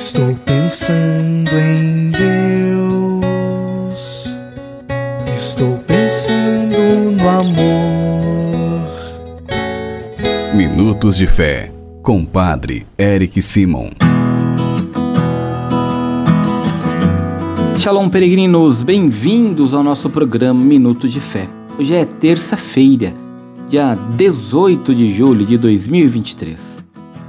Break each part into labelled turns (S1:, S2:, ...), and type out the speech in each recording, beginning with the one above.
S1: Estou pensando em Deus. Estou pensando no amor.
S2: Minutos de Fé, com Padre Eric Simon.
S3: Shalom, peregrinos, bem-vindos ao nosso programa Minutos de Fé. Hoje é terça-feira, dia 18 de julho de 2023.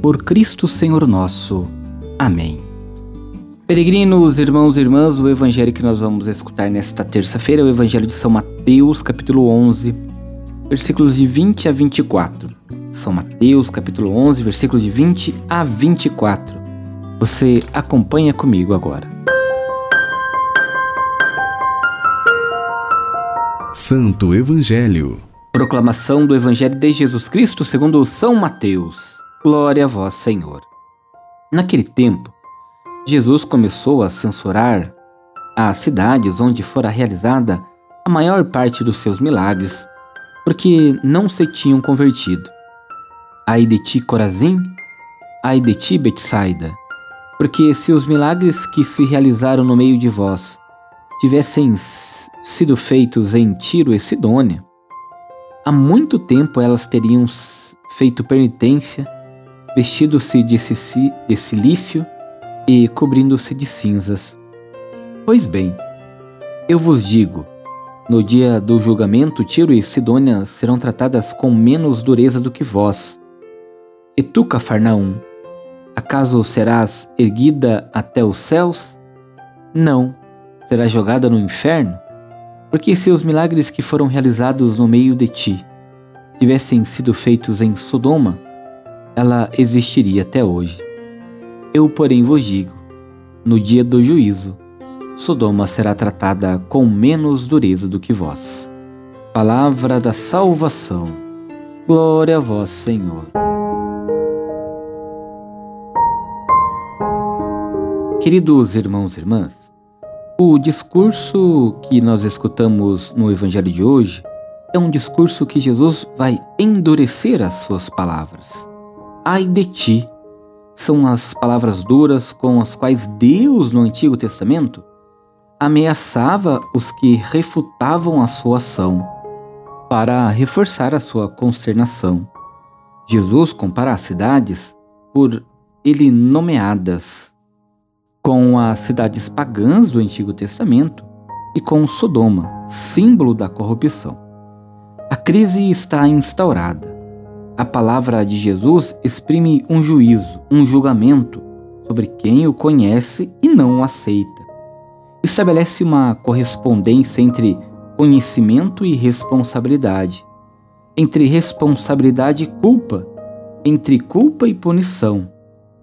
S3: por Cristo Senhor nosso. Amém. Peregrinos, irmãos e irmãs, o evangelho que nós vamos escutar nesta terça-feira é o evangelho de São Mateus, capítulo 11, versículos de 20 a 24. São Mateus, capítulo 11, versículos de 20 a 24. Você acompanha comigo agora.
S2: Santo Evangelho.
S3: Proclamação do Evangelho de Jesus Cristo segundo São Mateus. Glória a vós, Senhor. Naquele tempo, Jesus começou a censurar as cidades onde fora realizada a maior parte dos seus milagres, porque não se tinham convertido. Ai de ti, Corazim, ai de ti, Betsaida, porque se os milagres que se realizaram no meio de vós tivessem sido feitos em Tiro e Sidônia, há muito tempo elas teriam feito penitência vestindo-se de, de silício e cobrindo-se de cinzas. Pois bem, eu vos digo: no dia do julgamento, Tiro e Sidônia serão tratadas com menos dureza do que vós. E tu, Cafarnaum, acaso serás erguida até os céus? Não, serás jogada no inferno? Porque se os milagres que foram realizados no meio de ti tivessem sido feitos em Sodoma, ela existiria até hoje. Eu, porém, vos digo: no dia do juízo, Sodoma será tratada com menos dureza do que vós. Palavra da salvação. Glória a vós, Senhor. Queridos irmãos e irmãs, o discurso que nós escutamos no Evangelho de hoje é um discurso que Jesus vai endurecer as suas palavras ai de ti, são as palavras duras com as quais Deus, no Antigo Testamento, ameaçava os que refutavam a sua ação, para reforçar a sua consternação. Jesus compara as cidades por ele nomeadas com as cidades pagãs do Antigo Testamento e com Sodoma, símbolo da corrupção. A crise está instaurada a palavra de Jesus exprime um juízo, um julgamento sobre quem o conhece e não o aceita. Estabelece uma correspondência entre conhecimento e responsabilidade, entre responsabilidade e culpa, entre culpa e punição.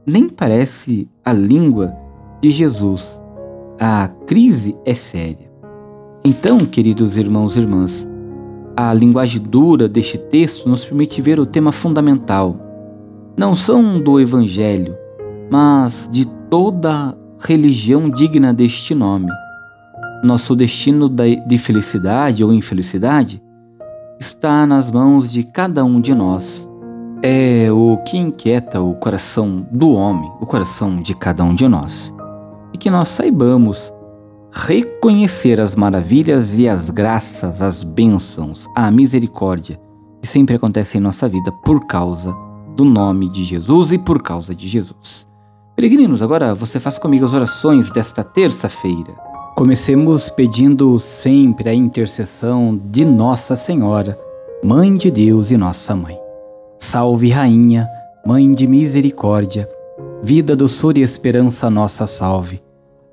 S3: Nem parece a língua de Jesus. A crise é séria. Então, queridos irmãos e irmãs, a linguagem dura deste texto nos permite ver o tema fundamental. Não são do Evangelho, mas de toda religião digna deste nome. Nosso destino de felicidade ou infelicidade está nas mãos de cada um de nós. É o que inquieta o coração do homem, o coração de cada um de nós. E que nós saibamos reconhecer as maravilhas e as graças, as bênçãos, a misericórdia que sempre acontece em nossa vida por causa do nome de Jesus e por causa de Jesus. Peregrinos, agora você faz comigo as orações desta terça-feira. Comecemos pedindo sempre a intercessão de Nossa Senhora, Mãe de Deus e Nossa Mãe. Salve, Rainha, Mãe de Misericórdia, vida, doçura e esperança nossa salve.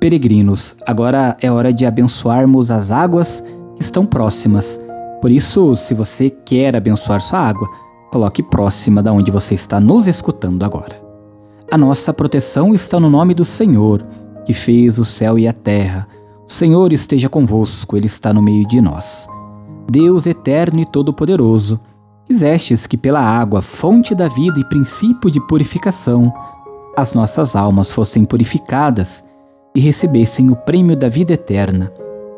S3: Peregrinos, agora é hora de abençoarmos as águas que estão próximas. Por isso, se você quer abençoar sua água, Coloque próxima da onde você está nos escutando agora. A nossa proteção está no nome do Senhor, que fez o céu e a terra. O Senhor esteja convosco, Ele está no meio de nós. Deus eterno e todo-poderoso, quisestes que pela água, fonte da vida e princípio de purificação, as nossas almas fossem purificadas e recebessem o prêmio da vida eterna.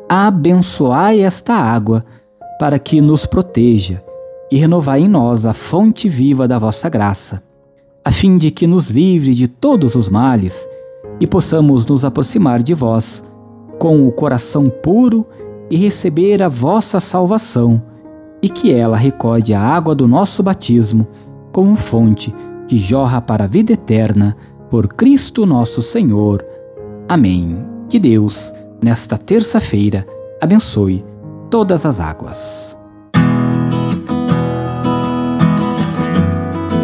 S3: Abençoai esta água para que nos proteja e renovai em nós a fonte viva da vossa graça, a fim de que nos livre de todos os males e possamos nos aproximar de vós com o coração puro e receber a vossa salvação, e que ela recorde a água do nosso batismo como fonte que jorra para a vida eterna por Cristo nosso Senhor. Amém. Que Deus, nesta terça-feira, abençoe todas as águas.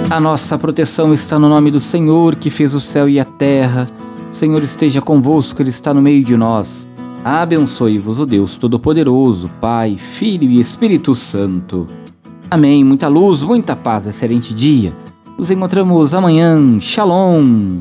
S3: A nossa proteção está no nome do Senhor que fez o céu e a terra. O Senhor esteja convosco, Ele está no meio de nós. Abençoe-vos o Deus Todo-Poderoso, Pai, Filho e Espírito Santo. Amém. Muita luz, muita paz, excelente dia. Nos encontramos amanhã. Shalom.